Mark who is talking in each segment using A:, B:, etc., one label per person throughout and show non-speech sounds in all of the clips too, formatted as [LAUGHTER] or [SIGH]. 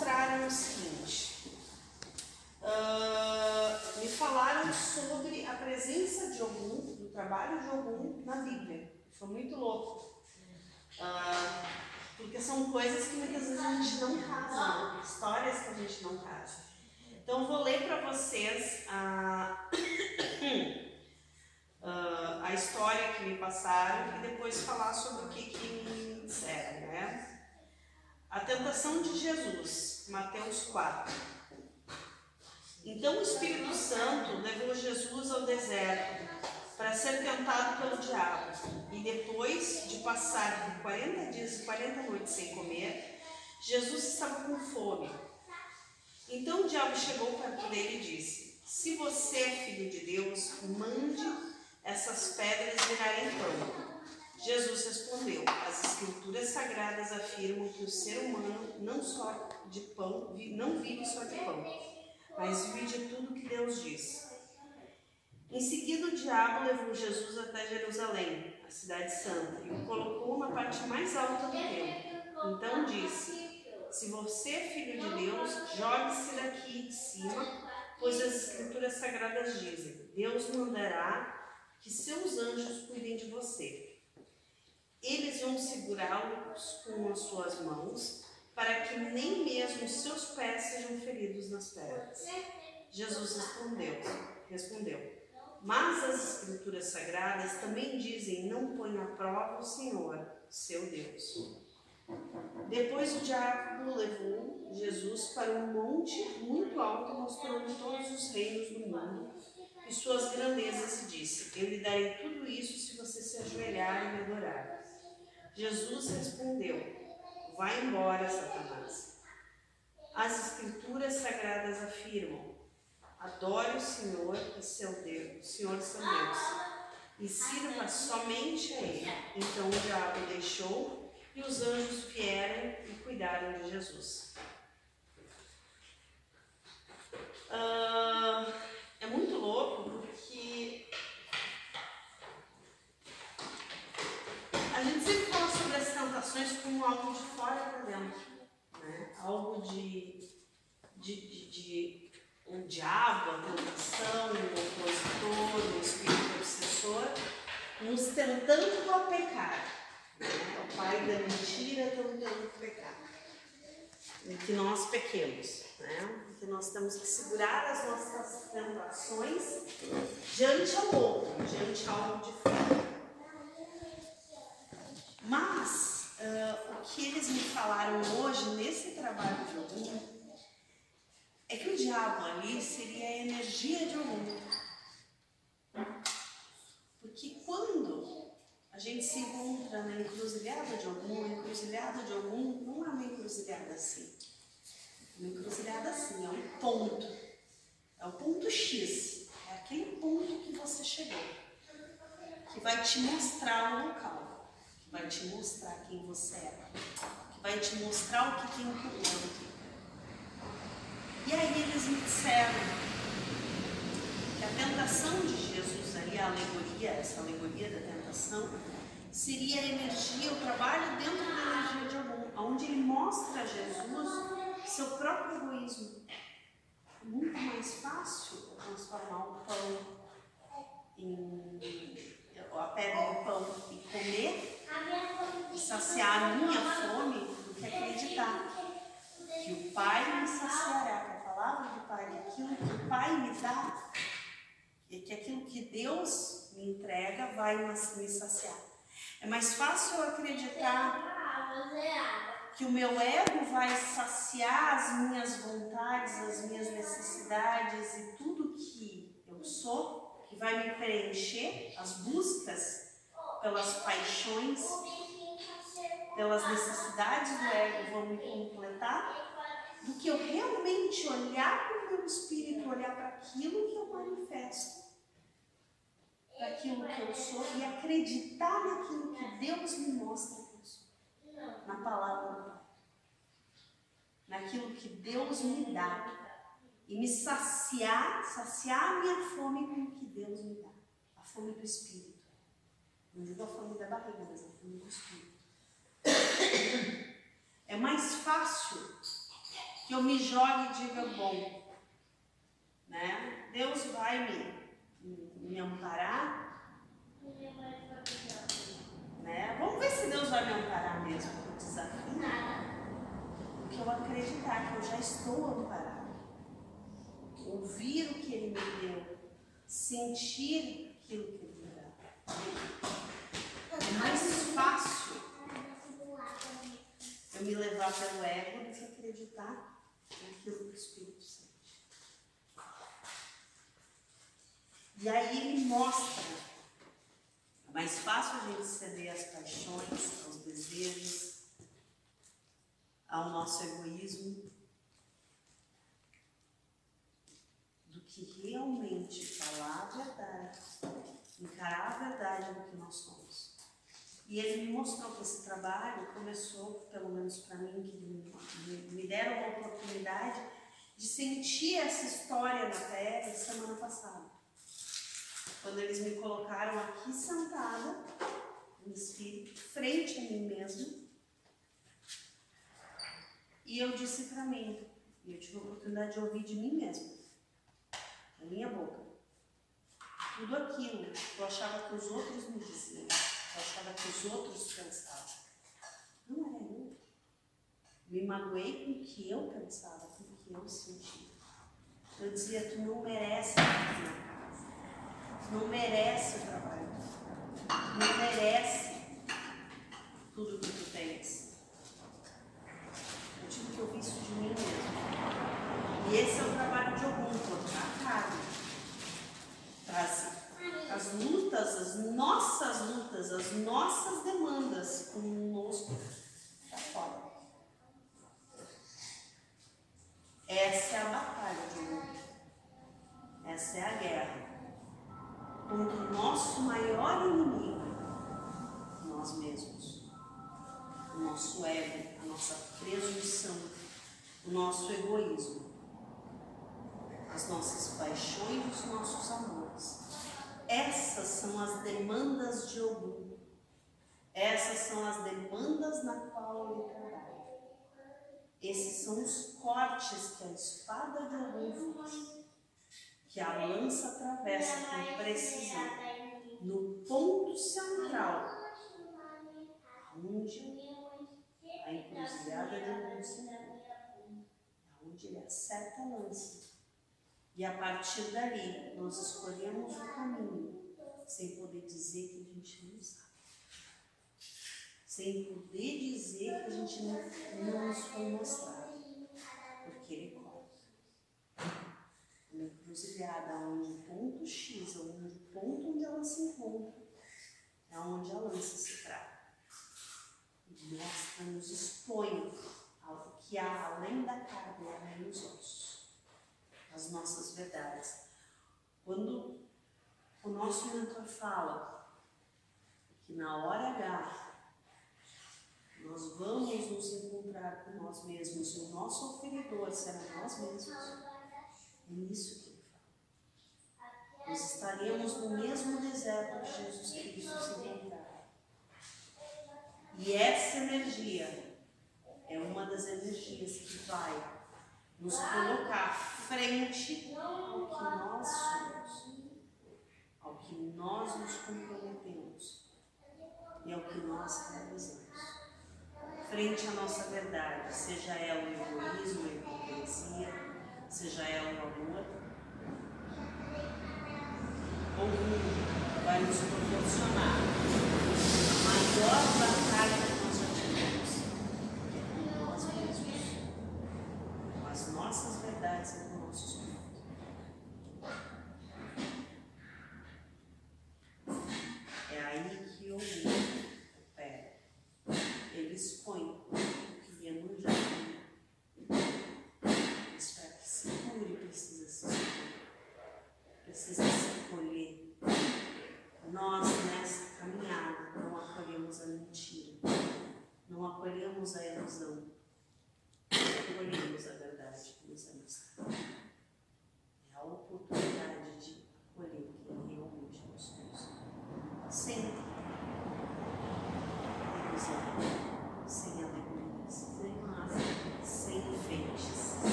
A: mostraram o seguinte. Uh, me falaram sobre a presença de Ogum, do trabalho de Ogum na Bíblia. Foi muito louco. Uh, porque são coisas que muitas vezes a gente não casa, né? histórias que a gente não casa. Então, vou ler para vocês a, uh, [COUGHS] a história que me passaram e depois falar sobre o que, que me disseram, né? A tentação de Jesus, Mateus 4. Então o Espírito Santo levou Jesus ao deserto para ser tentado pelo diabo. E depois de passar por 40 dias e 40 noites sem comer, Jesus estava com fome. Então o diabo chegou perto dele e disse: Se você é filho de Deus, mande essas pedras virarem pão. Jesus respondeu: As escrituras sagradas afirmam que o ser humano não só de pão, não vive só de pão, mas vive de tudo que Deus diz. Em seguida, o diabo levou Jesus até Jerusalém, a cidade santa, e o colocou na parte mais alta do templo. Então disse: Se você é filho de Deus, jogue-se daqui de cima, pois as escrituras sagradas dizem: Deus mandará que seus anjos cuidem de você. Eles vão segurá-los com as suas mãos, para que nem mesmo seus pés sejam feridos nas pedras. Jesus respondeu, respondeu: Mas as escrituras sagradas também dizem: Não põe à prova o Senhor, seu Deus. Depois o diabo levou Jesus para um monte muito alto, mostrando todos os reinos do mundo e suas grandezas, e disse: Eu lhe darei tudo isso se você se ajoelhar e me adorar. Jesus respondeu: Vai embora, Satanás. As Escrituras sagradas afirmam: Adore o Senhor e seu Deus, Senhor seu Deus, e sirva somente a Ele. Então o diabo deixou e os anjos vieram e cuidaram de Jesus. Uh, é muito louco porque a gente sempre fala sobre as tentações como algo de fora para dentro, né? algo de, de, de, de um diabo, a tentação, um opositor, um espírito obsessor, nos tentando a pecar. Né? O da mentira tentando pecar. E que nós pequemos, né? que nós temos que segurar as nossas tentações diante ao outro, diante ao de fora. Mas uh, o que eles me falaram hoje nesse trabalho de algum é que o diabo ali seria a energia de algum. Porque quando a gente se encontra na encruzilhada de algum, a encruzilhada de algum não é uma encruzilhada assim. Uma encruzilhada assim, é um ponto. É o ponto X. É aquele ponto que você chegou. Que vai te mostrar o local. Que vai te mostrar quem você é. Que vai te mostrar o que tem por dentro. E aí eles me disseram tentação de Jesus ali, a alegoria, essa alegoria da tentação, seria a energia, o trabalho dentro da energia de algum, onde ele mostra a Jesus seu próprio egoísmo. É muito mais fácil transformar o pão em a pedra do pão e comer saciar a minha fome do que acreditar que o Pai me saciará, que a palavra do Pai, aquilo que o Pai me dá, e que aquilo que Deus me entrega vai me saciar. É mais fácil eu acreditar que o meu ego vai saciar as minhas vontades, as minhas necessidades e tudo que eu sou, que vai me preencher, as buscas pelas paixões, pelas necessidades do ego vão me completar, do que eu realmente olhar para o meu espírito, olhar para aquilo que eu manifesto, para aquilo que eu sou e acreditar naquilo que Deus me mostra na palavra do Pai, naquilo que Deus me dá e me saciar, saciar a minha fome com o que Deus me dá, a fome do Espírito. Não digo a fome da barriga, mas a fome do Espírito. É mais fácil que eu me jogue e diga, bom, né? Deus vai me, me amparar. Né? Vamos ver se Deus vai me amparar mesmo no desafio. Porque eu acreditar que eu já estou amparado. Ouvir o que Ele me deu. Sentir aquilo que Ele me dá. É mais fácil eu me levar pelo ego do que acreditar naquilo que o Espírito sente. E aí ele mostra. É mais fácil a gente ceder às paixões, aos desejos, ao nosso egoísmo, que realmente falar a verdade, encarar a verdade do que nós somos. E ele me mostrou que esse trabalho começou, pelo menos para mim, que me deram a oportunidade de sentir essa história na pele semana passada. Quando eles me colocaram aqui sentada, no espírito, frente a mim mesmo, e eu disse para mim, e eu tive a oportunidade de ouvir de mim mesma, da minha boca, tudo aquilo que eu achava que os outros me diziam eu achava que os outros pensavam. Não era eu. Me magoei com o que eu pensava, com o que eu sentia. Eu dizia, tu não merece na casa. Tu não merece o trabalho. Tu não merece tudo que tu tens. Eu tive que ouvir isso de mim mesmo. E esse é o trabalho de algum, cortar a carne. Trazer as lutas, as nossas lutas, as nossas demandas conosco para fora. Essa é a batalha de mundo. Essa é a guerra contra o nosso maior inimigo, nós mesmos. O nosso ego, a nossa presunção, o nosso egoísmo, as nossas paixões, os nossos amores. Essas são as demandas de Ogum. Essas são as demandas na qual ele trabalha. Esses são os cortes que a espada de Ogum faz. Que a lança atravessa com precisão. No ponto central, onde a encruzilhada de Ogum se. Onde ele acerta a lança e a partir dali, nós escolhemos o caminho, sem poder dizer que a gente não sabe. Sem poder dizer que a gente não, não nos foi mostrado. Porque ele corta. Uma encruzilhada onde o ponto X, onde o ponto onde ela se encontra, é onde a lança se trava. E mostra, nos expõe ao que há além da carne, além dos ossos as nossas verdades. Quando o nosso mentor fala que na hora H nós vamos nos encontrar com nós mesmos e o nosso oferidor será nós mesmos, é isso que ele fala. Nós estaremos no mesmo deserto que Jesus Cristo se encontrava. E essa energia é uma das energias que vai nos colocar frente ao que nós somos, ao que nós nos comprometemos e ao que nós realizamos. Frente à nossa verdade, seja ela o egoísmo, a hipocrisia, seja ela o amor, o mundo vai nos proporcionar a maior batalha sem a sem house.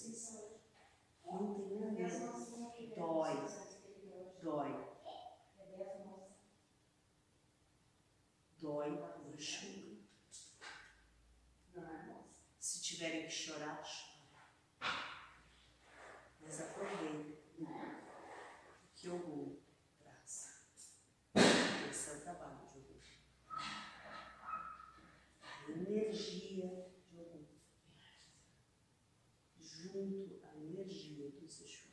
A: Vocês. Não tenham medo. Dói. Dói. Dói por chuva. Se tiverem que chorar, chorem. Mas aproveitem que eu vou traz. Esse é o trabalho de hoje. Energia decision.